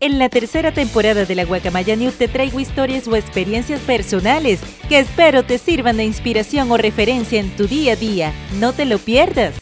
En la tercera temporada de la Guacamaya New te traigo historias o experiencias personales que espero te sirvan de inspiración o referencia en tu día a día. No te lo pierdas.